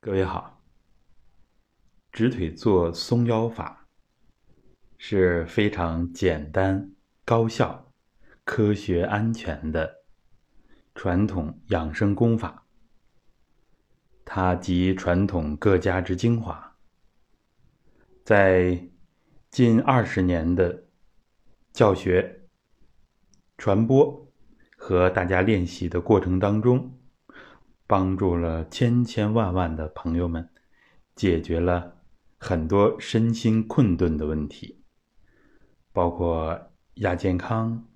各位好，直腿坐松腰法是非常简单、高效、科学、安全的传统养生功法。它集传统各家之精华，在近二十年的教学、传播和大家练习的过程当中。帮助了千千万万的朋友们，解决了很多身心困顿的问题，包括亚健康，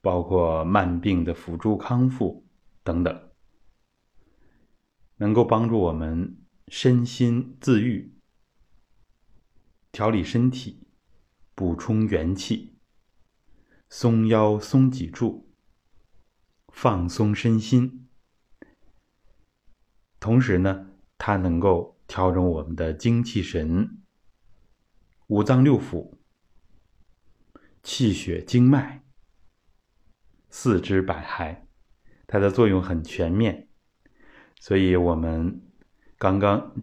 包括慢病的辅助康复等等，能够帮助我们身心自愈、调理身体、补充元气、松腰松脊柱、放松身心。同时呢，它能够调整我们的精气神、五脏六腑、气血经脉、四肢百骸，它的作用很全面。所以我们刚刚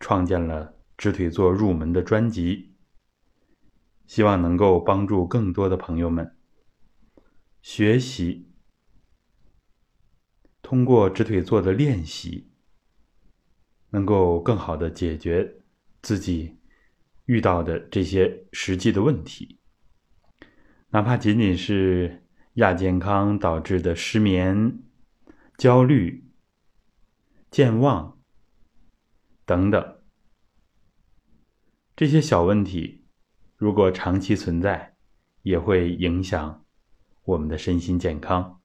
创建了直腿坐入门的专辑，希望能够帮助更多的朋友们学习，通过直腿坐的练习。能够更好的解决自己遇到的这些实际的问题，哪怕仅仅是亚健康导致的失眠、焦虑、健忘等等这些小问题，如果长期存在，也会影响我们的身心健康。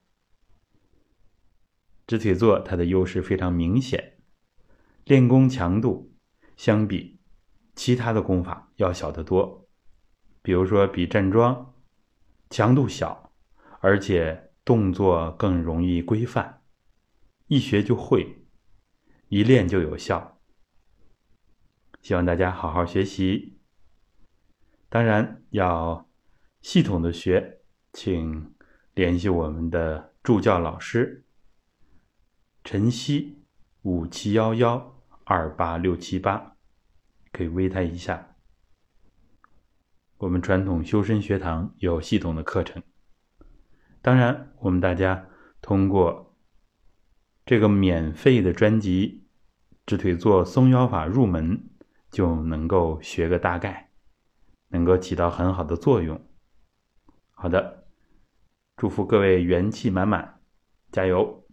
直腿坐它的优势非常明显。练功强度相比其他的功法要小得多，比如说比站桩强度小，而且动作更容易规范，一学就会，一练就有效。希望大家好好学习，当然要系统的学，请联系我们的助教老师陈曦五七幺幺。二八六七八，可以微他一下。我们传统修身学堂有系统的课程，当然，我们大家通过这个免费的专辑《直腿坐松腰法入门》，就能够学个大概，能够起到很好的作用。好的，祝福各位元气满满，加油！